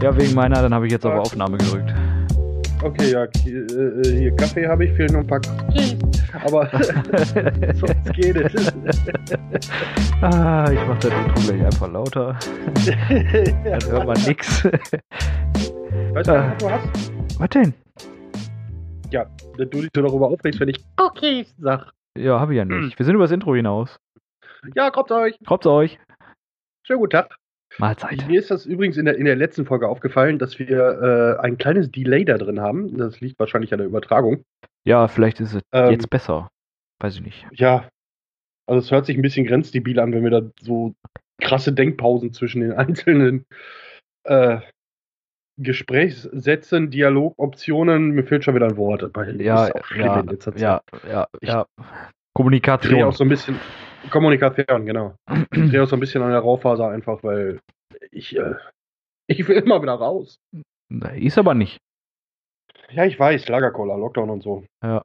Ja, wegen meiner, dann habe ich jetzt auf Aufnahme gedrückt. Okay, ja, hier, äh, hier Kaffee habe ich, fehlen noch ein paar Cookies. Aber sonst geht es. ah, ich mache das Intro gleich einfach lauter. dann hört man nix. Weißt du, Ah. was du hast? Was denn? Ja, dass du dich so darüber aufregst, wenn ich Cookies sag. Ja, habe ich ja nicht. Wir sind über das Intro hinaus. Ja, kommt euch. Haupt's euch. Schönen guten Tag. Mahlzeit. Mir ist das übrigens in der, in der letzten Folge aufgefallen, dass wir äh, ein kleines Delay da drin haben. Das liegt wahrscheinlich an der Übertragung. Ja, vielleicht ist es Ähm, jetzt besser. Weiß ich nicht. Ja, also es hört sich ein bisschen grenzdebil an, wenn wir da so krasse Denkpausen zwischen den einzelnen äh, Gesprächssätzen, Dialogoptionen, mir fehlt schon wieder ein Wort. Ja, ist auch schlimm ja, ja, ja, Ich- ja. Ich drehe Kommunikation. auch so ein bisschen Kommunikation, genau. Ich drehe auch so ein bisschen an der Raufaser einfach, weil ich, äh, ich will immer wieder raus. Ist aber nicht. Ja, ich weiß, Lagerkoller, Lockdown und so. Ja.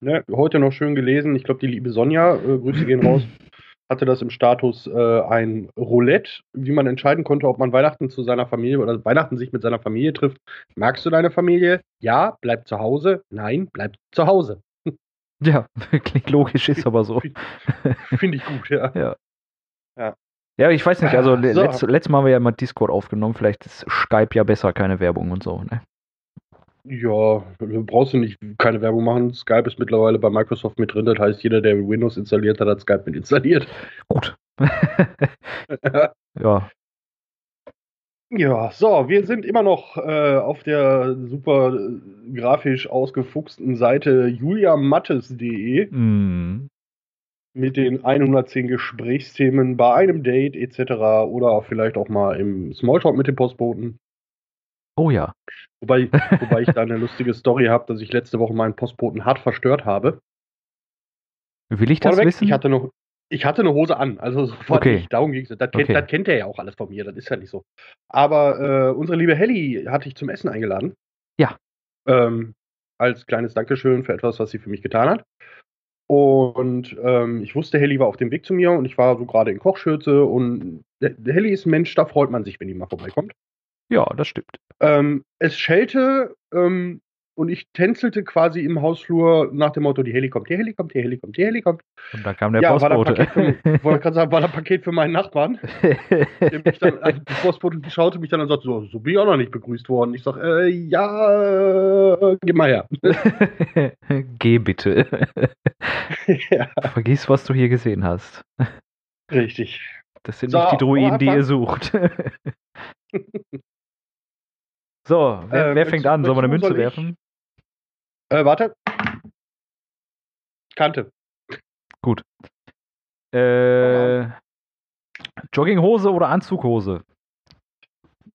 Ne, heute noch schön gelesen. Ich glaube, die liebe Sonja, äh, Grüße gehen raus, hatte das im Status äh, ein Roulette, wie man entscheiden konnte, ob man Weihnachten zu seiner Familie oder Weihnachten sich mit seiner Familie trifft. Magst du deine Familie? Ja, bleib zu Hause. Nein, bleib zu Hause. Ja, klingt logisch, ist aber so. Finde ich gut, ja. Ja, ich weiß nicht, also le- So. letzt, letztes Mal haben wir ja mal Discord aufgenommen, vielleicht ist Skype ja besser, keine Werbung und so, ne? Ja, brauchst du nicht keine Werbung machen. Skype ist mittlerweile bei Microsoft mit drin. Das heißt, jeder, der Windows installiert hat, hat Skype mit installiert. Gut. ja, Ja, so, wir sind immer noch äh, auf der super grafisch ausgefuchsten Seite juliamattes.de mm, mit den 110 Gesprächsthemen bei einem Date etc. oder vielleicht auch mal im Smalltalk mit dem Postboten. oh ja. Wobei, wobei ich da eine lustige Story habe, dass ich letzte Woche meinen Postboten hart verstört habe. Will ich das Vorneweg, wissen? Ich hatte noch, ich hatte eine Hose an, also sofort Okay. nicht. Darum ging es. Das, kennt- Okay. das kennt er ja auch alles von mir, das ist ja nicht so. Aber äh, unsere liebe Helly hatte ich zum Essen eingeladen. Ja. Ähm, als kleines Dankeschön für etwas, was sie für mich getan hat. Und ähm, ich wusste, Helly war auf dem Weg zu mir und ich war so gerade in Kochschürze und Helly ist ein Mensch, da freut man sich, wenn die mal vorbeikommt. ja, das stimmt. Ähm, es schellte ähm, und ich tänzelte quasi im Hausflur nach dem Motto, die Heli kommt, die Heli kommt, die Heli kommt, die Heli kommt. Und da kam der Ja, Postbote. Wollte gerade sagen, war das Paket für meinen Nachbarn. Der mich dann, also die Postbote schaute mich dann und sagte, so, so bin ich auch noch nicht begrüßt worden. Ich sage, äh, ja, geh mal her. Geh bitte. ja, Vergiss, was du hier gesehen hast. richtig. Das sind So, nicht die Druiden, die ihr sucht. so, wer, Äh, wer fängt an? Sollen wir eine Münze soll werfen? Äh, warte. Kante. Äh, Jogginghose oder Anzughose?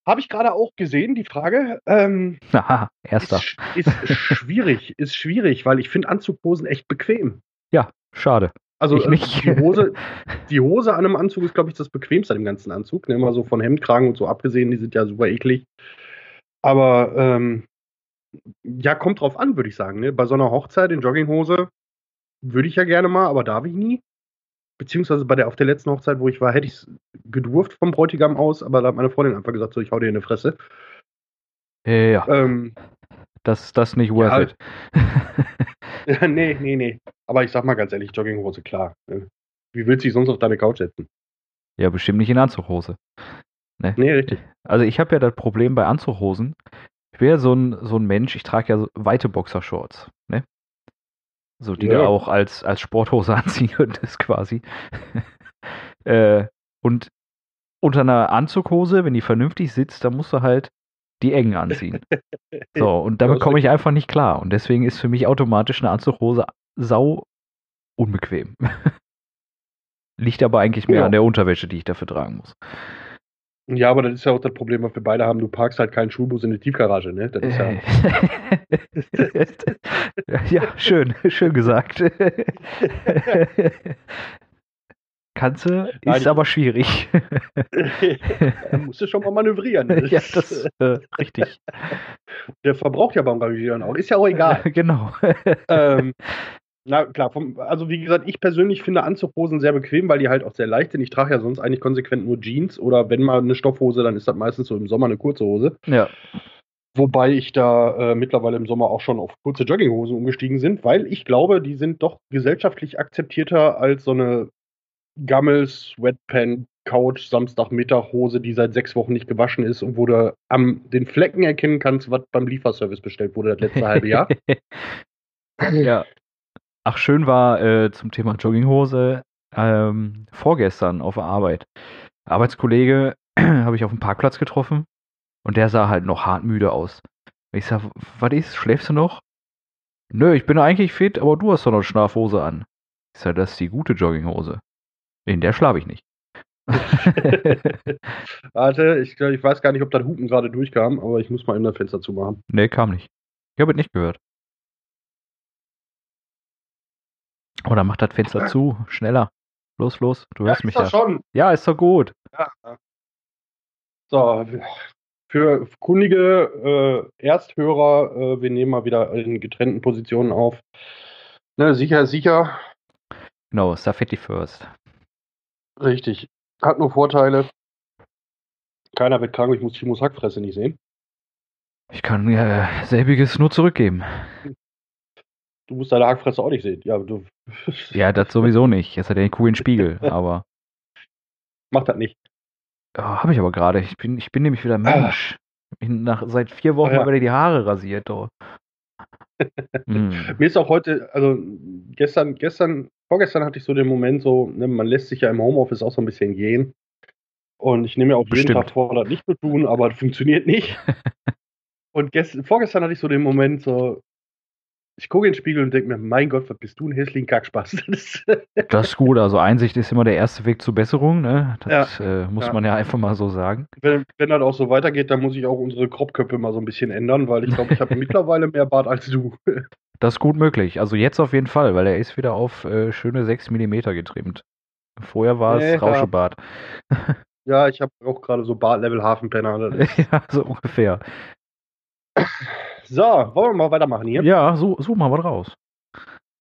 Habe ich gerade auch gesehen, die Frage. Ähm, Haha, erster. ist, ist schwierig, ist schwierig, weil ich finde Anzughosen echt bequem. Schade. Also äh, die Hose, die Hose an einem Anzug ist, glaube ich, das bequemste an dem ganzen Anzug. Ne? Mal so von Hemdkragen und so abgesehen, die sind ja super eklig. Aber ähm, ja, kommt drauf an, würde ich sagen. Ne? Bei so einer Hochzeit in Jogginghose würde ich ja gerne mal, aber darf ich nie. Beziehungsweise bei der auf der letzten Hochzeit, wo ich war, hätte ich es gedurft vom Bräutigam aus, aber da hat meine Freundin einfach gesagt, so ich hau dir in die Fresse. Ja, Ähm, das das nicht worth ja, it. Ja, nee, nee, nee. Aber ich sag mal ganz ehrlich, Jogginghose, klar. ne? Wie willst du dich sonst auf deine Couch setzen? ja, bestimmt nicht in Anzughose. Nee, richtig. Also ich habe ja das Problem bei Anzughosen. Ich bin ja so ein, so ein Mensch, ich trage ja so weite Boxershorts, ne? So, die Ja. du auch als, als Sporthose anziehen könntest, quasi. äh, und unter einer Anzughose, wenn die vernünftig sitzt, dann musst du halt die engen anziehen. So, und damit komme ich einfach nicht klar. Und deswegen ist für mich automatisch eine Anzughose sau unbequem. Liegt aber eigentlich mehr Ja. an der Unterwäsche, die ich dafür tragen muss. Ja, aber das ist ja auch das Problem, was wir beide haben. Du parkst halt keinen Schulbus in die Tiefgarage, ne? Das ist ja. Ja, schön, schön gesagt. Kannst du, Nein, ist ich- aber schwierig. da musst du schon mal manövrieren. ne? ja, das äh, richtig. Der verbraucht ja beim Rangieren auch. Ist ja auch egal. genau. ähm, Na klar, vom, also wie gesagt, ich persönlich finde Anzughosen sehr bequem, weil die halt auch sehr leicht sind. Ich trage ja sonst eigentlich konsequent nur Jeans oder wenn mal eine Stoffhose, dann ist das meistens so im Sommer eine kurze Hose. Ja. Wobei ich da äh, mittlerweile im Sommer auch schon auf kurze Jogginghosen umgestiegen sind, weil ich glaube, die sind doch gesellschaftlich akzeptierter als so eine Gammel, Sweatpant, Couch, Samstagmittag Hose, die seit sechs Wochen nicht gewaschen ist und wo du am den Flecken erkennen kannst, was beim Lieferservice bestellt wurde das letzte halbe Jahr. ja. Ach, schön war äh, zum Thema Jogginghose ähm, vorgestern auf der Arbeit. Arbeitskollege habe ich auf dem Parkplatz getroffen und der sah halt noch hartmüde aus. Ich sag, was ist? Schläfst du noch? Nö, ich bin eigentlich fit, aber du hast doch noch Schlafhose an. Ich sag, das ist die gute Jogginghose. In der schlafe ich nicht. Warte, ich, ich weiß gar nicht, ob das Hupen gerade durchkam, aber ich muss mal in das Fenster zumachen. Nee, kam nicht. Ich habe es nicht gehört. Oder mach das Fenster zu, schneller. Los, los, du hörst ja, mich ist ja. Schon. Ja, ist doch gut. Ja. So, für kundige äh, Ersthörer, äh, wir nehmen mal wieder in getrennten Positionen auf. Ne, sicher, sicher. Genau, Safety first. Richtig. Hat nur Vorteile. Keiner wird krank, ich muss Timos Hackfresse nicht sehen. Ich kann mir selbiges nur zurückgeben. Du musst deine Hackfresse auch nicht sehen. Ja, du. Ja, das sowieso nicht. Jetzt hat er den coolen Spiegel, aber. Mach das nicht. Ja, habe ich aber gerade. Ich bin, ich bin nämlich wieder Mensch. Ich bin nach, seit vier Wochen Ah, ja. mal wieder die Haare rasiert. Oh. Mir ist auch heute, also gestern, gestern, vorgestern hatte ich so den Moment, so, ne, man lässt sich ja im Homeoffice auch so ein bisschen gehen. Und ich nehme mir auch jeden Bestimmt. Tag vor, das nicht zu tun, aber das funktioniert nicht. und gestern, vorgestern hatte ich so den Moment, so, ich gucke in den Spiegel und denke mir, mein Gott, was bist du ein hässlichen Kackspaß. Das ist- gut. Also Einsicht ist immer der erste Weg zur Besserung. Ne? Das äh, muss Ja. man ja einfach mal so sagen. wenn, wenn das auch so weitergeht, dann muss ich auch unsere Kropfköpfe mal so ein bisschen ändern, weil ich glaube, ich habe mittlerweile mehr Bart als du. Das ist gut möglich. Also jetzt auf jeden Fall, weil er ist wieder auf äh, schöne 6 mm getrimmt. Vorher war es ja. Rauschebart. ja, ich habe auch gerade so Bartlevel Hafenpenner. Ja, so ungefähr. So, wollen wir mal weitermachen hier? Ja, so, such mal was raus.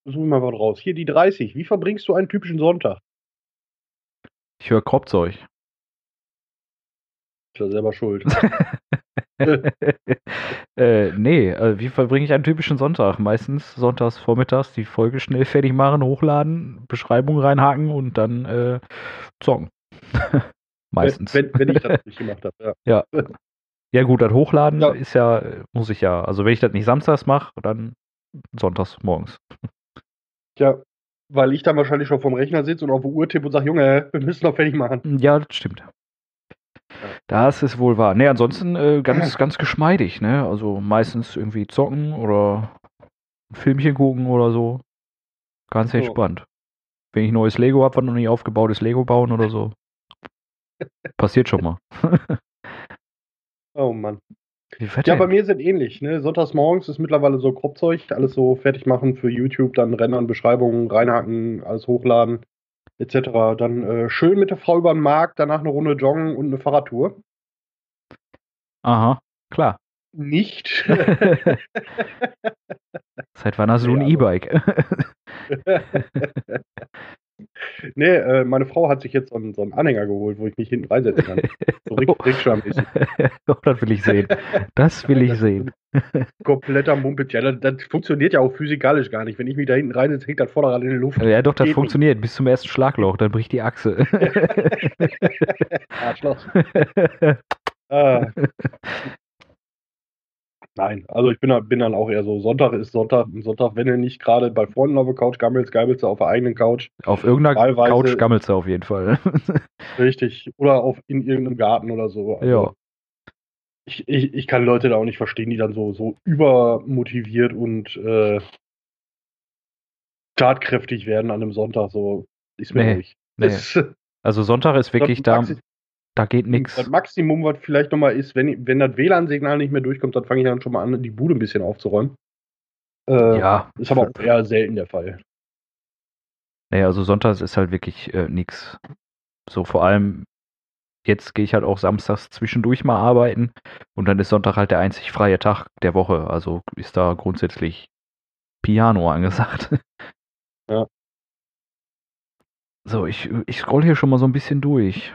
Suchen wir mal was raus. Hier die 30. Wie verbringst du einen typischen Sonntag? Ich höre Kropfzeug. Ist ja selber schuld. äh, nee, äh, wie verbringe ich einen typischen Sonntag? Meistens sonntags vormittags die Folge schnell fertig machen, hochladen, Beschreibung reinhaken und dann äh, zocken. Meistens. Wenn, wenn, wenn ich das nicht gemacht habe, ja. ja gut, das Hochladen Ja. ist ja, äh, muss ich ja. Also wenn ich das nicht samstags mache, dann sonntags morgens. Tja, weil ich dann wahrscheinlich schon vorm Rechner sitze und auf die Uhr tippe und sage, Junge, wir müssen noch fertig machen. Ja, das stimmt. Das ist wohl wahr. Nee, ansonsten äh, ganz, ganz geschmeidig, ne? Also meistens irgendwie zocken oder ein Filmchen gucken oder so. Ganz So. entspannt. Wenn ich neues Lego habe, was noch nicht aufgebaut ist, Lego bauen oder so. Passiert schon mal. Oh Mann. Ja, bei mir sind ähnlich. Ne? Sonntags morgens ist mittlerweile so Kropfzeug, alles so fertig machen für YouTube, dann rendern, Beschreibungen, reinhaken, alles hochladen, etc. Dann äh, schön mit der Frau über den Markt, danach eine Runde joggen und eine Fahrradtour. Aha, klar. Nicht. Seit wann hast du Nee, ein E-Bike? nee, äh, meine Frau hat sich jetzt so einen, so einen Anhänger geholt, wo ich mich hinten reinsetzen kann. So Rick, oh, das will ich sehen. Das will ich sehen. Kompletter Mumpitz. Ja, das, das funktioniert ja auch physikalisch gar nicht. Wenn ich mich da hinten reinsetze, hängt das Vorderrad in der Luft. Ja, doch, das Geht funktioniert. Bis zum ersten Schlagloch, dann bricht die Achse. Arschloch. Ah. Nein, also ich bin, bin dann auch eher so, Sonntag ist Sonntag, Sonntag, wenn du nicht gerade bei Freunden auf der Couch gammelst, gammelst du auf der eigenen Couch, Auf irgendeiner Teilweise- Couch gammelst du auf jeden Fall. richtig, oder auf, in irgendeinem Garten oder so. Also ja. Ich, ich, ich kann Leute da auch nicht verstehen, die dann so, so übermotiviert und äh, tatkräftig werden an einem Sonntag, so ist mir Nee, ruhig. nee. Also Sonntag ist wirklich da, da geht nichts. Das Maximum, was vielleicht nochmal ist, wenn, wenn das WLAN-Signal nicht mehr durchkommt, dann fange ich dann schon mal an, die Bude ein bisschen aufzuräumen. Äh, Ja, Ist aber auch eher selten der Fall. nee, also Sonntags ist halt wirklich äh, nix. So vor allem, jetzt gehe ich halt auch samstags zwischendurch mal arbeiten und dann ist Sonntag halt der einzig freie Tag der Woche. Also ist da grundsätzlich Piano angesagt. Ja. So, ich, ich scroll hier schon mal so ein bisschen durch.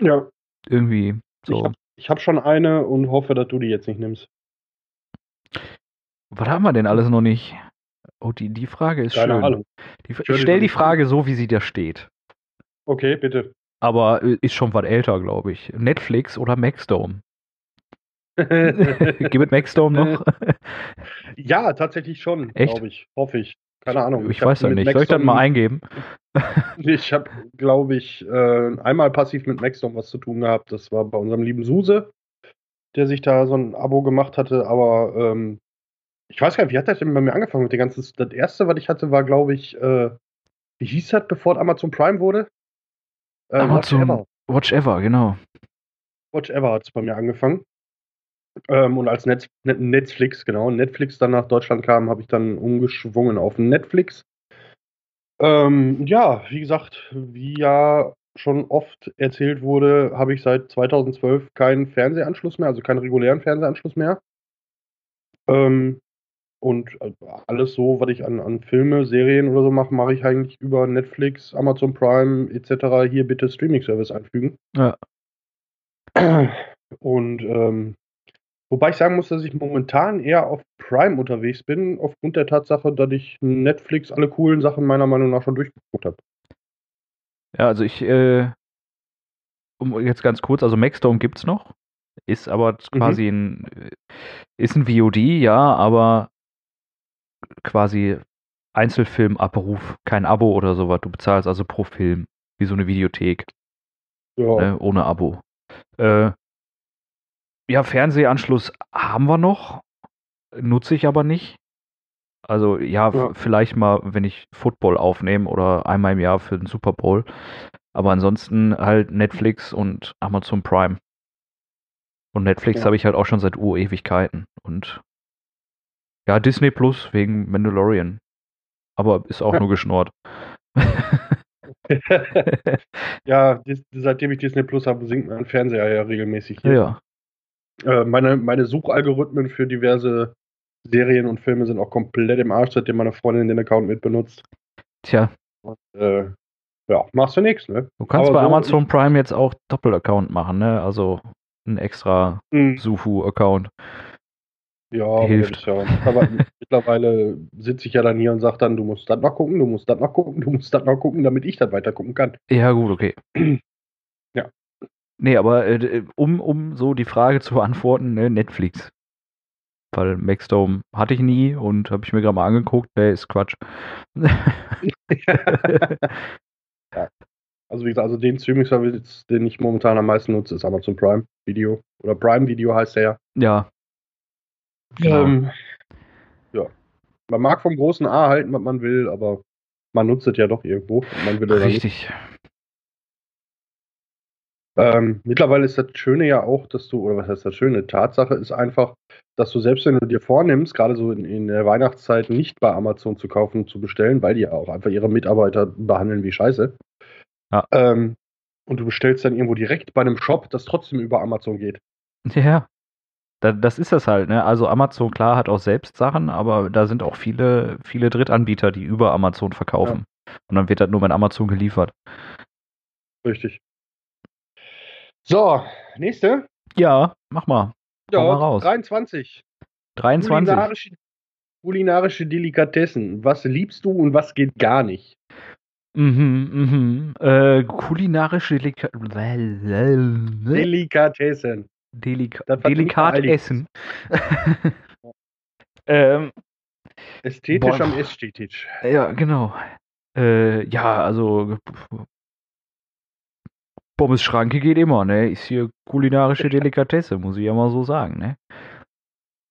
Ja, Irgendwie ich so. habe ich hab schon eine und hoffe, dass du die jetzt nicht nimmst. Was haben wir denn alles noch nicht? Oh, die, die Frage ist Keine schön. Ahnung. Die, ich stelle die. Frage so, wie sie da steht. Okay, bitte. Aber äh, ist schon was älter, glaube ich. Netflix oder Maxdome? Gibt es Maxdome noch? ja, tatsächlich schon, glaube ich. Hoffe ich. Keine Ahnung. ich hab weiß ja mit nicht. Soll ich das Maxdome- mal eingeben? Ich habe, glaube ich, äh, einmal passiv mit Maxdom was zu tun gehabt. Das war bei unserem lieben Suse, der sich da so ein Abo gemacht hatte. Aber ähm, ich weiß gar nicht, wie hat das denn bei mir angefangen mit der ganzen. Das erste, was ich hatte, war, glaube ich, äh, wie hieß das, bevor Amazon Prime wurde? Äh, Amazon- Watch Ever. Watch Ever, genau. Watch Ever hat es bei mir angefangen. Ähm, und als Net- Netflix, genau, Netflix dann nach Deutschland kam, habe ich dann umgeschwungen auf Netflix. Ähm, ja, wie gesagt, wie ja schon oft erzählt wurde, habe ich seit 2012 keinen Fernsehanschluss mehr, also keinen regulären Fernsehanschluss mehr. Ähm, und äh, alles so, was ich an, an Filme, Serien oder so mache, mache ich eigentlich über Netflix, Amazon Prime etc. Hier bitte Streaming-Service einfügen. Ja. Und ähm, wobei ich sagen muss, dass ich momentan eher auf Prime unterwegs bin, aufgrund der Tatsache, dass ich Netflix alle coolen Sachen meiner Meinung nach schon durchgeguckt habe. Ja, also ich, äh, um jetzt ganz kurz, also Maxdome gibt's noch, ist aber quasi ein, äh, ist ein VOD, ja, aber quasi Einzelfilmabruf, kein Abo oder sowas. Du bezahlst also pro Film, wie so eine Videothek, Ja, ne, ohne Abo. Äh, ja, Fernsehanschluss haben wir noch, nutze ich aber nicht. Also ja, Ja. vielleicht mal, wenn ich Football aufnehme oder einmal im Jahr für den Super Bowl. Aber ansonsten halt Netflix und Amazon Prime. Und Netflix Ja. habe ich halt auch schon seit Urewigkeiten. Und ja, Disney Plus wegen Mandalorian. Aber ist auch nur geschnurrt. ja seitdem ich Disney Plus habe, sinkt mein Fernseher ja regelmäßig hier. ja. Äh, meine, meine Suchalgorithmen für diverse Serien und Filme sind auch komplett im Arsch, seitdem meine Freundin den Account mit benutzt. Tja, Äh, ja, machst du nichts, ne? du kannst Aber bei so- Amazon Prime jetzt auch Doppel-Account machen, ne? Also ein extra Hm, Sufu-Account. Ja, Hilft. ja, aber mittlerweile sitze ich ja dann hier und sage dann, du musst das noch gucken, du musst das noch gucken, du musst das noch gucken, damit ich das weiter gucken kann. Ja, gut, okay. Ja. Nee, aber äh, um, um so die Frage zu beantworten, ne, Netflix. Weil Maxdome hatte ich nie und habe ich mir gerade mal angeguckt, der ist Quatsch. Also wie gesagt, also den Streaming-Service, den ich momentan am meisten nutze, ist Amazon Prime Video. Oder Prime Video heißt der ja. ja. Genau. Ähm, ja. Man mag vom großen A halten, was man will, aber man nutzt es ja doch irgendwo. oder nicht. Ähm, mittlerweile ist das Schöne ja auch, dass du, oder was heißt das Schöne? Tatsache ist einfach, dass du selbst wenn du dir vornimmst, gerade so in, in der Weihnachtszeit nicht bei Amazon zu kaufen und zu bestellen, weil die ja auch einfach ihre Mitarbeiter behandeln wie Scheiße. Ja. Ähm, und du bestellst dann irgendwo direkt bei einem Shop, das trotzdem über Amazon geht. Ja. Da, das ist das halt, ne? Also Amazon, klar, hat auch selbst Sachen, aber da sind auch viele, viele Drittanbieter, die über Amazon verkaufen. Und dann wird das nur mit Amazon geliefert. Richtig. So, nächste. Ja, mach mal. Hau mal raus. 23. 23. Kulinarische, kulinarische Delikatessen. Was liebst du und was geht gar nicht? Mhm, mhm. Äh, kulinarische Delika Delikatessen. Delika Delikat essen. ähm, Ästhetisch Boah. am Ästhetisch. ja, genau. Äh, ja, also Pommes Schranke geht immer, ne? Ist hier kulinarische Delikatesse, muss ich ja mal so sagen, ne?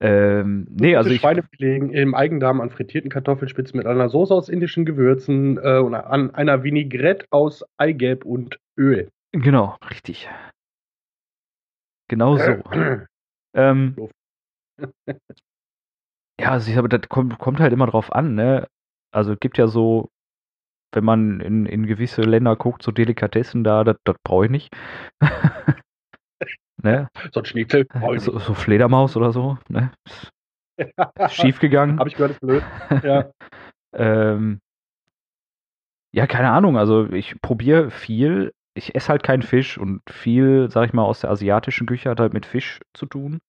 Ähm, nee, also ich, Schweinefilet im Eigendarm an frittierten Kartoffelspitzen mit einer Soße aus indischen Gewürzen äh, und an einer Vinaigrette aus Eigelb und Öl. genau, richtig. Genau so. Ähm, ja, also ich, aber das kommt, kommt halt immer drauf an, ne? Also es gibt ja so, wenn man in, in gewisse Länder guckt, so Delikatessen da, das, brauche ich nicht. ne? So ein Schnitzel. Oh, So, so Fledermaus oder so, ne? Schief gegangen. Habe ich gehört, ist blöd. Ja. ähm, Ja, keine Ahnung. Also ich probiere viel. Ich esse halt keinen Fisch und viel, sag ich mal, aus der asiatischen Küche hat halt mit Fisch zu tun.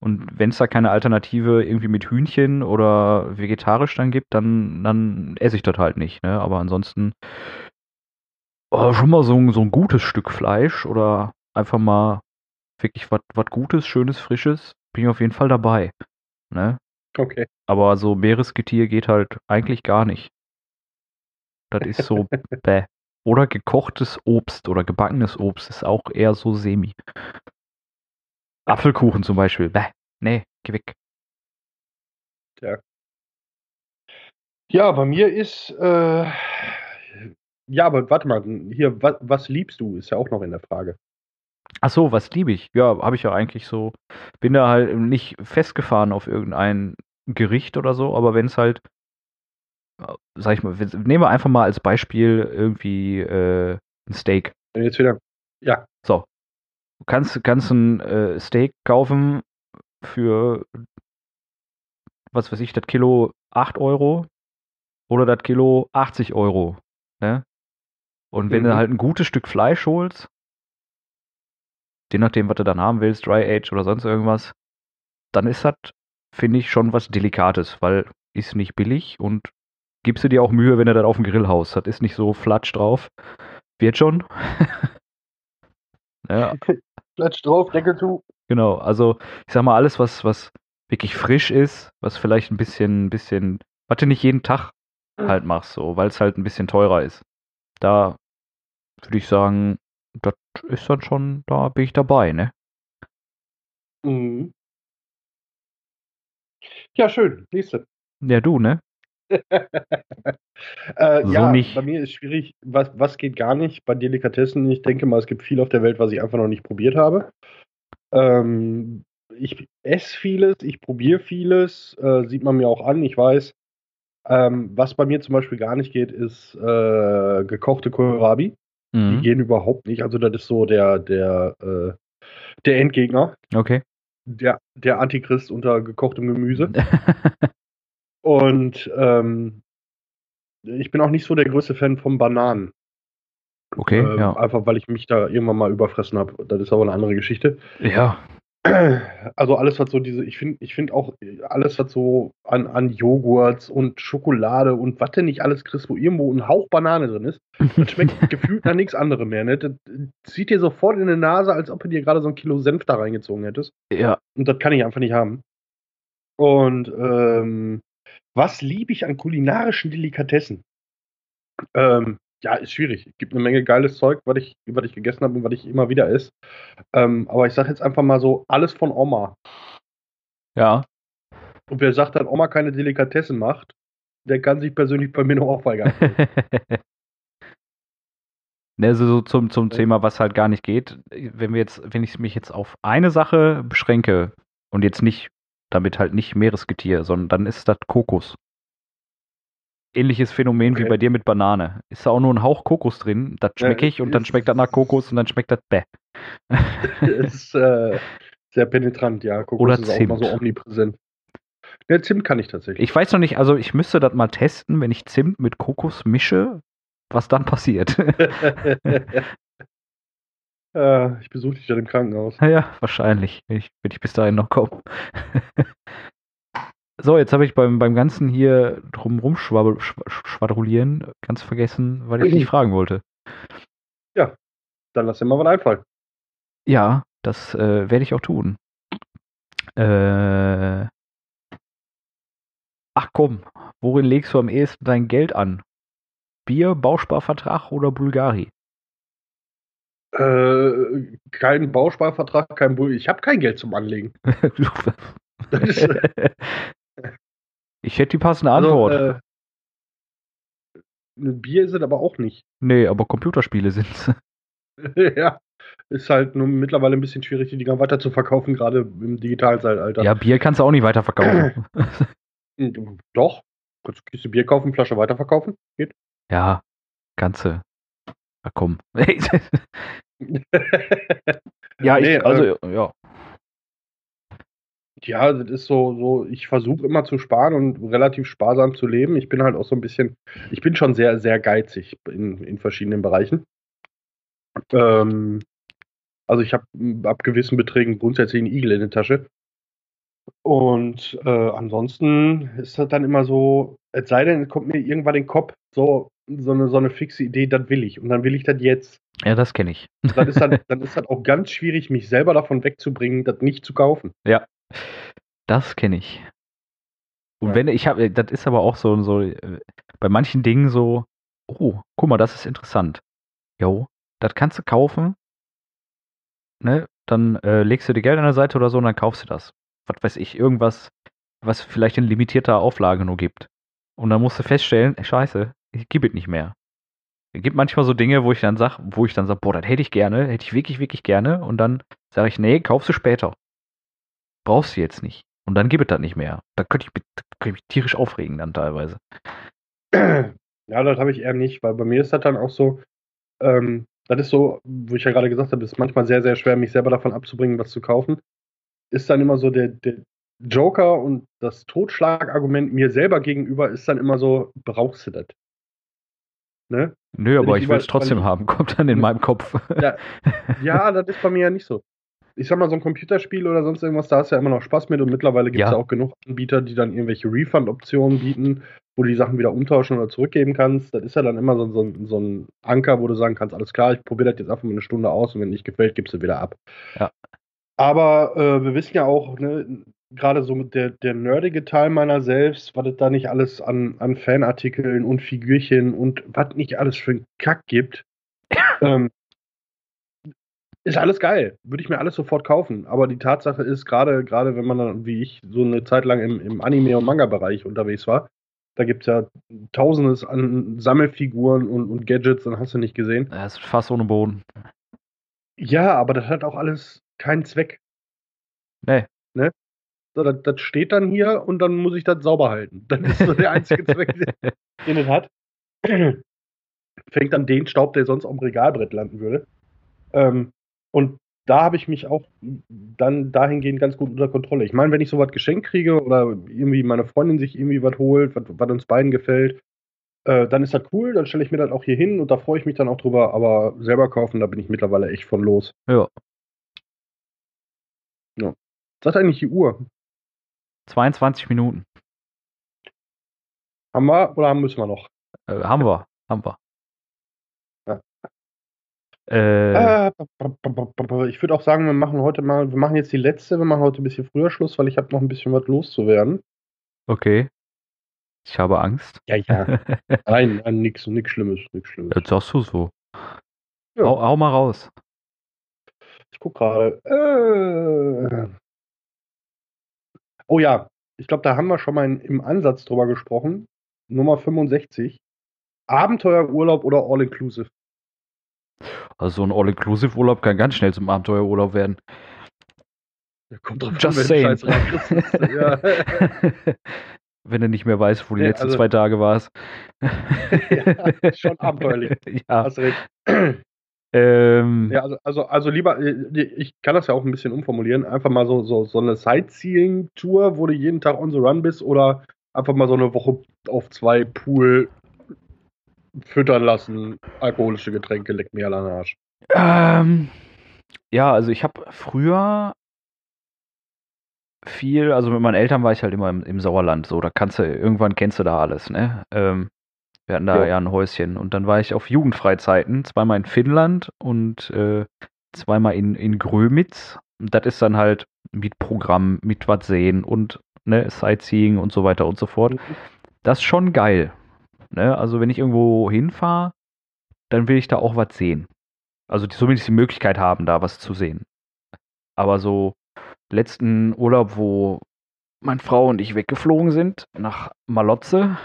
Und wenn es da keine Alternative irgendwie mit Hühnchen oder vegetarisch dann gibt, dann, dann esse ich das halt nicht. Ne? Aber ansonsten oh, schon mal so, ein- so ein gutes Stück Fleisch oder einfach mal wirklich was Gutes, Schönes, Frisches, bin ich auf jeden Fall dabei. Ne? Okay. Aber so Meeresgetier geht halt eigentlich gar nicht. Das ist so bäh. Oder gekochtes Obst oder gebackenes Obst ist auch eher so semi. Apfelkuchen zum Beispiel. Bäh. Nee, geh weg. Ja, bei mir ist, äh, ja, aber warte mal, hier, was, was liebst du, ist ja auch noch in der Frage. Ach so, was liebe ich? Ja, habe ich ja eigentlich so. Bin da halt nicht festgefahren auf irgendein Gericht oder so, aber wenn es halt, äh, sag ich mal, nehmen wir einfach mal als Beispiel irgendwie äh, ein Steak. Jetzt wieder, ja, So. Du kannst, kannst ein äh, Steak kaufen für, was weiß ich, das Kilo 8 Euro oder das Kilo 80 Euro. Ne? Und wenn Mhm. du halt ein gutes Stück Fleisch holst, je nachdem, was du dann haben willst, Dry Age oder sonst irgendwas, dann ist das, finde ich, schon was Delikates, weil ist nicht billig und gibst du dir auch Mühe, wenn du das auf dem Grill haust. Das ist nicht so flatsch drauf. Wird schon. ja, Klatsch drauf, Deckel zu. Genau, also ich sag mal, alles, was, was wirklich frisch ist, was vielleicht ein bisschen, bisschen, was du nicht jeden Tag halt machst, so, weil es halt ein bisschen teurer ist. Da würde ich sagen, das ist dann schon, da bin ich dabei, ne? Mhm. Ja, schön, nächste. Ja, du, ne? Äh, So ja, nicht. bei mir ist schwierig, was, was geht gar nicht bei Delikatessen. Ich denke mal, es gibt viel auf der Welt, was ich einfach noch nicht probiert habe. Ähm, ich esse vieles, ich probiere vieles, äh, sieht man mir auch an, ich weiß. Ähm, was bei mir zum Beispiel gar nicht geht, ist äh, gekochte Kohlrabi. Die Mhm. gehen überhaupt nicht. Also das ist so der, der, äh, der Endgegner, Okay. der, der Antichrist unter gekochtem Gemüse. Und ähm, ich bin auch nicht so der größte Fan von Bananen. Okay, Ähm, ja. Einfach weil ich mich da irgendwann mal überfressen habe. Das ist aber eine andere Geschichte. Ja, Also alles, was so diese, ich finde, ich finde auch alles, was so an, an Joghurts und Schokolade und was denn nicht alles kriegst, wo irgendwo ein Hauch Banane drin ist, das schmeckt gefühlt nach nichts anderem mehr. Ne? Das zieht dir sofort in die Nase, als ob du dir gerade so ein Kilo Senf da reingezogen hättest. ja. Und das kann ich einfach nicht haben. Und ähm, was liebe ich an kulinarischen Delikatessen? Ähm, ja, ist schwierig. Es gibt eine Menge geiles Zeug, was ich, was ich gegessen habe und was ich immer wieder esse. Ähm, aber ich sage jetzt einfach mal so, alles von Oma. Ja. Und wer sagt, dass Oma keine Delikatessen macht, der kann sich persönlich bei mir noch aufweigern. Ne, also so zum, zum Thema, was halt gar nicht geht, wenn wir jetzt, wenn ich mich jetzt auf eine Sache beschränke und jetzt nicht, damit halt nicht Meeresgetier, sondern dann ist das Kokos. Ähnliches Phänomen wie Okay. bei dir mit Banane. Ist da auch nur ein Hauch Kokos drin, das schmecke ich und dann schmeckt das nach Kokos und dann schmeckt das bäh. Ist äh, sehr penetrant, ja. Kokos Oder ist auch Zimt. mal so omnipräsent. Ja, Zimt kann ich tatsächlich. Ich weiß noch nicht, also ich müsste das mal testen, wenn ich Zimt mit Kokos mische, was dann passiert. äh, ich besuche dich dann im Krankenhaus. Ja, wahrscheinlich, ich, wenn ich bis dahin noch komme. so, jetzt habe ich beim, beim ganzen hier drumrum schwabbel- schwa- schwadronieren ganz vergessen, weil ich dich fragen wollte. Dann lass dir mal was einfallen. Ja, das äh, werde ich auch tun. Äh, ach komm, worin legst du am ehesten dein Geld an? Bier, Bausparvertrag oder Bulgari? Äh, kein Bausparvertrag, kein Bull. Ich habe kein Geld zum Anlegen. Ich hätte die passende also, Antwort. äh, ein Bier ist es aber auch nicht. nee, aber Computerspiele sind's. ja. Ist halt nur mittlerweile ein bisschen schwierig, die Dinger weiter zu verkaufen, gerade im Digitalzeitalter. Ja, Bier kannst du auch nicht weiterverkaufen. Doch. Kannst du Kiste Bier kaufen, Flasche weiterverkaufen? Geht. ja, ganze. Na komm. ja, ich, Nee, also, äh, ja. Ja, das ist so, so, ich versuche immer zu sparen und relativ sparsam zu leben. Ich bin halt auch so ein bisschen, ich bin schon sehr, sehr geizig in, in verschiedenen Bereichen. Ähm, also ich habe ab gewissen Beträgen grundsätzlich einen Igel in der Tasche. Und äh, ansonsten ist das dann immer so, es sei denn, es kommt mir irgendwann in den Kopf, so, so, eine, so eine fixe Idee, das will ich. Und dann will ich das jetzt. Ja, das kenne ich. Dann ist, dann, dann ist das auch ganz schwierig, mich selber davon wegzubringen, das nicht zu kaufen. Ja, das kenne ich. Und Ja. wenn ich habe, das ist aber auch so, so äh, bei manchen Dingen so, oh, guck mal, das ist interessant. Jo, das kannst du kaufen. Ne? Dann äh, legst du dir Geld an der Seite oder so und dann kaufst du das. Was weiß ich, irgendwas, was vielleicht in limitierter Auflage nur gibt. Und dann musst du feststellen, scheiße, gebe es nicht mehr. Es gibt manchmal so Dinge, wo ich dann sag, wo ich dann sage, boah, das hätte ich gerne, hätte ich wirklich, wirklich gerne. Und dann sage ich, nee, kaufst du später. Brauchst du jetzt nicht. Und dann gib es das nicht mehr. Da könnte ich, könnte ich mich tierisch aufregen dann teilweise. Ja, das habe ich eher nicht, weil bei mir ist das dann auch so, ähm, das ist so, wo ich ja gerade gesagt habe, ist manchmal sehr, sehr schwer, mich selber davon abzubringen, was zu kaufen. Ist dann immer so der, der Joker und das Totschlagargument mir selber gegenüber ist dann immer so, brauchst du das? Ne? Nö, Wenn aber ich ich will es trotzdem haben. Kommt dann in meinem Kopf. Ja, ja, das ist bei mir ja nicht so. Ich sag mal, so ein Computerspiel oder sonst irgendwas, da hast du ja immer noch Spaß mit und mittlerweile gibt es Ja. ja. auch genug Anbieter, die dann irgendwelche Refund-Optionen bieten, wo du die Sachen wieder umtauschen oder zurückgeben kannst. Das ist ja dann immer so, so, ein- so ein Anker, wo du sagen kannst, alles klar, ich probiere das jetzt einfach mal eine Stunde aus und wenn nicht gefällt, gibst du wieder ab. Ja. Aber äh, wir wissen ja auch, ne, gerade so mit der, der nerdige Teil meiner selbst, was es da nicht alles an, an Fanartikeln und Figürchen und was nicht alles für einen Kack gibt. ähm, ist alles geil. Würde ich mir alles sofort kaufen. Aber die Tatsache ist, gerade, gerade wenn man dann, wie ich, so eine Zeit lang im, im Anime- und Manga-Bereich unterwegs war, da gibt es ja tausendes an Sammelfiguren und, und Gadgets, dann hast du nicht gesehen. Das ist fast ohne Boden. Ja, aber das hat auch alles keinen Zweck. Nee. Das, das steht dann hier und dann muss ich das sauber halten. Das ist so der einzige Zweck, den es hat. Fängt an den Staub, der sonst auf dem Regalbrett landen würde. Ähm, und da habe ich mich auch dann dahingehend ganz gut unter Kontrolle. Ich meine, wenn ich sowas geschenkt kriege oder irgendwie meine Freundin sich irgendwie was holt, was, uns beiden gefällt, äh, dann ist das cool, dann stelle ich mir das auch hier hin und da freue ich mich dann auch drüber, aber selber kaufen, da bin ich mittlerweile echt von los. Ja. Was sagt eigentlich die Uhr? 22 Minuten. Haben wir oder müssen wir noch? Äh, haben wir. Haben wir. Ja. Äh, Äh, ich würde auch sagen, wir machen heute mal, wir machen jetzt die letzte, wir machen heute ein bisschen früher Schluss, weil ich habe noch ein bisschen was loszuwerden. okay. Ich habe Angst. Ja, ja. Nein, nein nix, nix Schlimmes, nix Schlimmes. Jetzt sagst du so. Ja. Hau, hau mal raus. Ich guck gerade. Äh. Oh ja, ich glaube, da haben wir schon mal in, im Ansatz drüber gesprochen. Nummer 65. Abenteuerurlaub oder All-Inclusive? Also so ein All-Inclusive-Urlaub kann ganz schnell zum Abenteuerurlaub werden. Ja, kommt drauf Just saying. reinkriegst. ja. Wenn du nicht mehr weißt, wo die Nee, letzten also- zwei Tage warst. Ja, schon abenteuerlich. ja. Hast recht. Ähm, Ja, also, also, also lieber, äh, ich kann das ja auch ein bisschen umformulieren. Einfach mal so, so, so eine Sightseeing-Tour, wo du jeden Tag on the run bist, oder einfach mal so eine Woche auf zwei Pool füttern lassen, alkoholische Getränke, leck mir alle an den Arsch. Ähm, ja, also ich habe früher viel, also mit meinen Eltern war ich halt immer im, im Sauerland, so, da kannst du, irgendwann kennst du da alles, ne? Ähm, wir hatten da Ja. ja ein Häuschen und dann war ich auf Jugendfreizeiten, zweimal in Finnland und äh, zweimal in, in Grömitz. Und das ist dann halt mit Programm, mit was sehen und ne, Sightseeing und so weiter und so fort. Das ist schon geil. Ne? Also wenn ich irgendwo hinfahre, dann will ich da auch was sehen. Also zumindest die Möglichkeit haben, da was zu sehen. Aber so letzten Urlaub, wo meine Frau und ich weggeflogen sind, nach Malotze,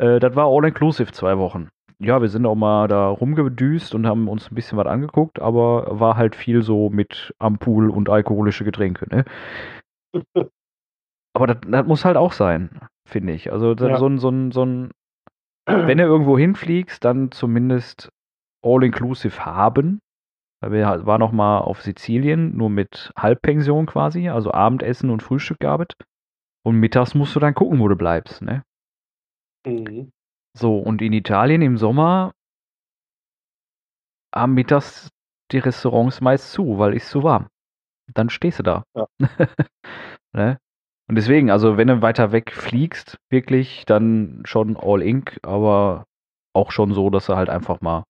äh, das war all-inclusive zwei Wochen. Ja, wir sind auch mal da rumgedüst und haben uns ein bisschen was angeguckt, aber war halt viel so mit am Pool und alkoholische Getränke, ne? Aber das, muss halt auch sein, finde ich. Also Ja. so ein, so ein, so ein, wenn du irgendwo hinfliegst, dann zumindest all-inclusive haben. Weil wir waren noch mal auf Sizilien, nur mit Halbpension quasi, also Abendessen und Frühstück gearbeitet. Und mittags musst du dann gucken, wo du bleibst, ne? Mhm. So, und in Italien im Sommer haben mittags die Restaurants meist zu, weil ist zu warm. Dann stehst du da. Ja. ne? Und deswegen, also wenn du weiter weg fliegst, wirklich, dann schon All Inc., aber auch schon so, dass du halt einfach mal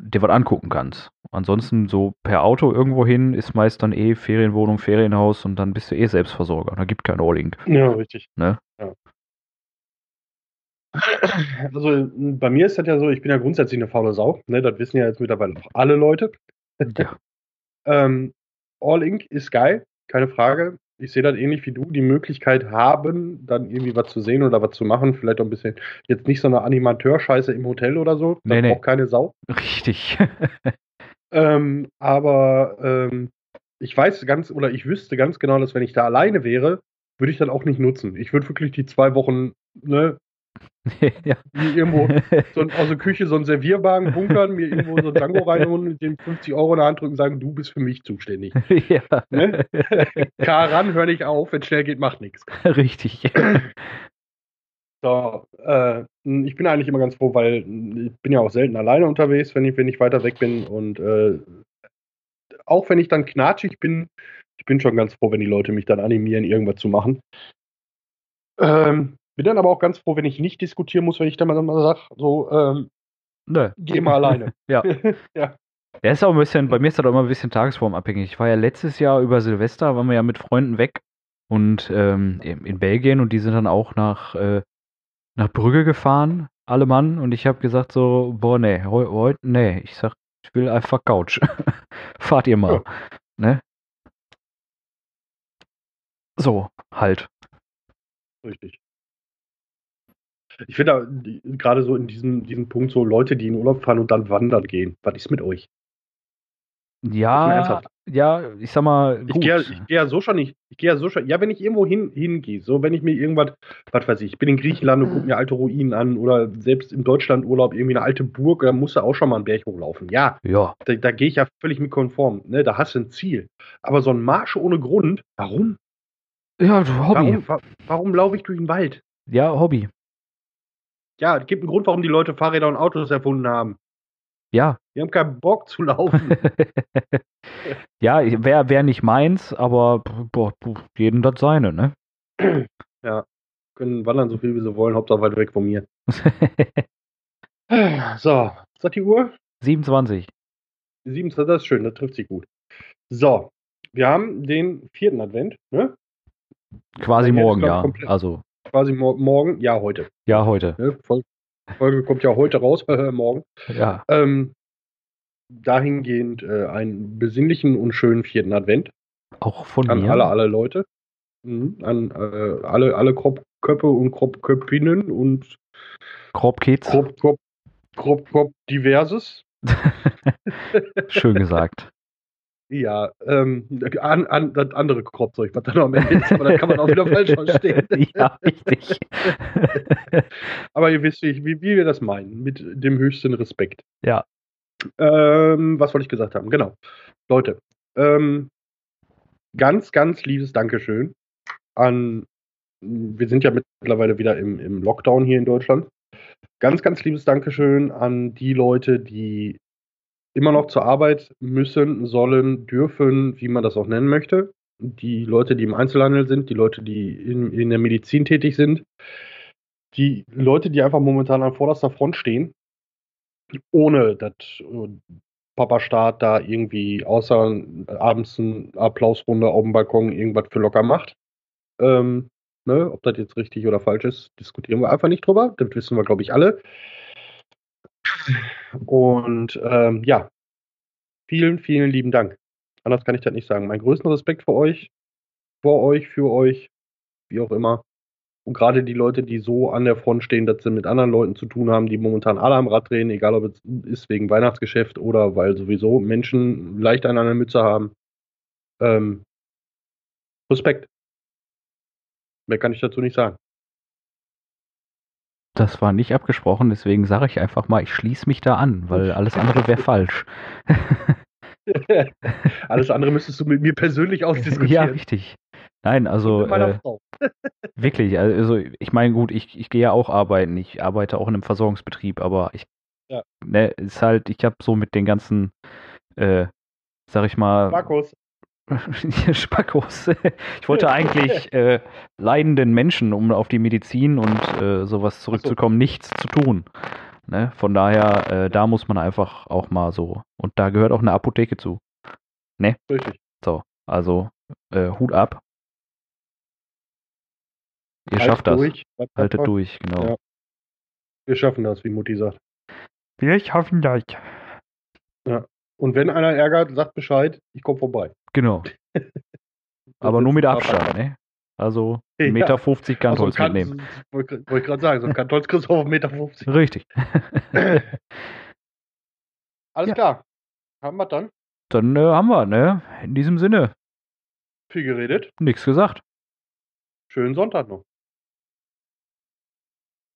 dir was angucken kannst. Ansonsten so per Auto irgendwo hin ist meist dann eh Ferienwohnung, Ferienhaus und dann bist du eh Selbstversorger. Da gibt kein All Inc. Ja, richtig. Ne? Also bei mir ist das ja so, ich bin ja grundsätzlich eine faule Sau. Ne? Das wissen ja jetzt mittlerweile auch alle Leute. Ja. Ähm, All Inc. ist geil, keine Frage. Ich sehe das ähnlich wie du, die Möglichkeit haben, dann irgendwie was zu sehen oder was zu machen. Vielleicht auch ein bisschen, jetzt nicht so eine Animateur-Scheiße im Hotel oder so. Nee, nee. braucht keine Sau. Richtig. Ähm, aber ähm, ich weiß ganz, oder ich wüsste ganz genau, dass wenn ich da alleine wäre, würde ich dann auch nicht nutzen. Ich würde wirklich die zwei Wochen, ne, ja. irgendwo so aus der Küche so einen Servierwagen bunkern, mir irgendwo so Django reinholen und dem 50 Euro in der Hand drücken und sagen, du bist für mich zuständig. ja. Ne? Karan, hör nicht auf, wenn schnell geht, macht nichts. Richtig. So, äh, ich bin eigentlich immer ganz froh, weil ich bin ja auch selten alleine unterwegs, wenn ich, wenn ich weiter weg bin. Und äh, auch wenn ich dann knatschig bin, ich bin schon ganz froh, wenn die Leute mich dann animieren, irgendwas zu machen. Ähm, bin dann aber auch ganz froh, wenn ich nicht diskutieren muss, wenn ich dann mal, mal sage, so, ähm, Nö. geh mal alleine. Ja. ja. Der ist auch ein bisschen, bei mir ist das auch immer ein bisschen tagesformabhängig. Ich war ja letztes Jahr über Silvester, waren wir ja mit Freunden weg und ähm, in Belgien und die sind dann auch nach, äh, nach Brügge gefahren, alle Mann. Und ich habe gesagt so, boah, nee, heute, heu, nee. Ich sag, ich will einfach Couch. Fahrt ihr mal. Ne? So, halt. Richtig. Ich finde gerade so in diesem, diesem Punkt so Leute, die in Urlaub fahren und dann wandern gehen. Was ist mit euch? Ja, ja, ich sag mal, Ich gut. gehe ja, ich gehe ja so schon nicht. Ich gehe ja so schon. Ja, wenn ich irgendwo hin, hingehe, so wenn ich mir irgendwas, was weiß ich, ich bin in Griechenland und gucke mir alte Ruinen an oder selbst im Deutschlandurlaub irgendwie eine alte Burg, da musst du auch schon mal einen Berg hochlaufen. Ja, Ja, da, da gehe ich ja völlig mit konform. Ne? Da hast du ein Ziel. Aber so ein Marsch ohne Grund, warum? ja, Hobby. Warum, wa warum laufe ich durch den Wald? Ja, Hobby. Ja, es gibt einen Grund, warum die Leute Fahrräder und Autos erfunden haben. Ja. Die haben keinen Bock zu laufen. ja, wäre wär nicht meins, aber boah, jedem das seine, ne? Können wandern so viel wie sie wollen, Hauptsache weit weg von mir. So, ist das die Uhr? 27. 27, das ist schön, das trifft sich gut. So, wir haben den vierten Advent, ne? Quasi Ja, morgen, ja. komplett. Also, Quasi mor morgen, ja, heute. ja, heute. Ne? Fol Folge kommt ja heute raus, morgen. Ja. Ähm, dahingehend äh, einen besinnlichen und schönen vierten Advent Auch von an mir. alle, alle Leute. Mhm. An äh, alle, alle Kropköppe und Kropköppinnen und Kropkids. Krop, Krop, Krop, Krop diverses. Schön gesagt. Ja, ähm, an, an, das andere Kropfzeug, was da noch am Ende ist, aber das kann man auch wieder falsch verstehen. ja, richtig. Aber ihr wisst, wie, wie wir das meinen, mit dem höchsten Respekt. Ja. Ähm, was wollte ich gesagt haben? Genau. Leute, ähm, ganz, ganz liebes Dankeschön an, wir sind ja mittlerweile wieder im, im Lockdown hier in Deutschland. Ganz, ganz liebes Dankeschön an die Leute, die immer noch zur Arbeit müssen, sollen, dürfen, wie man das auch nennen möchte. Die Leute, die im Einzelhandel sind, die Leute, die in, in der Medizin tätig sind, die Leute, die einfach momentan an vorderster Front stehen, ohne dass äh, Papa Staat da irgendwie außer abends eine Applausrunde auf dem Balkon irgendwas für locker macht. Ähm, ne, ob das jetzt richtig oder falsch ist, diskutieren wir einfach nicht drüber. Das wissen wir, glaube ich, alle. Und ähm, ja, vielen, vielen lieben Dank. Anders kann ich das nicht sagen. Mein größten Respekt für euch, vor euch, für euch, wie auch immer. Und gerade die Leute, die so an der Front stehen, dass sie mit anderen Leuten zu tun haben, die momentan alle am Rad drehen, egal ob es ist wegen Weihnachtsgeschäft oder weil sowieso Menschen leicht an der Mütze haben. Ähm, Respekt. Mehr kann ich dazu nicht sagen. Das war nicht abgesprochen, deswegen sage ich einfach mal, ich schließe mich da an, weil alles andere wäre falsch. Alles andere müsstest du mit mir persönlich ausdiskutieren. Ja, richtig. Nein, also äh, Frau. wirklich, also ich meine, gut, ich, ich gehe ja auch arbeiten, ich arbeite auch in einem Versorgungsbetrieb, aber ich, Ja. ne, ist halt, ich habe so mit den ganzen, äh, sag ich mal, Markus, Spackos. Ich wollte eigentlich äh, leidenden Menschen, um auf die Medizin und äh, sowas zurückzukommen, nichts zu tun. Ne? Von daher, äh, da muss man einfach auch mal so. Und da gehört auch eine Apotheke zu. richtig. So, also äh, Hut ab. Ihr Halt schafft das. Durch. Was Haltet man? durch, genau. Ja. Wir schaffen das, wie Mutti sagt. Wir schaffen das. Und wenn einer ärgert, sagt Bescheid, ich komme vorbei. Genau. Aber nur mit Abstand, ne? Also Ja. 1,50 Meter 50 Kantholz Also, mitnehmen. Wollte ich gerade sagen, so ein Kantholz kriegst du auf 1,50 Meter. Richtig. Alles Ja. klar. Haben wir dann Dann äh, haben wir, ne? In diesem Sinne, viel geredet. nichts gesagt. Schönen Sonntag noch.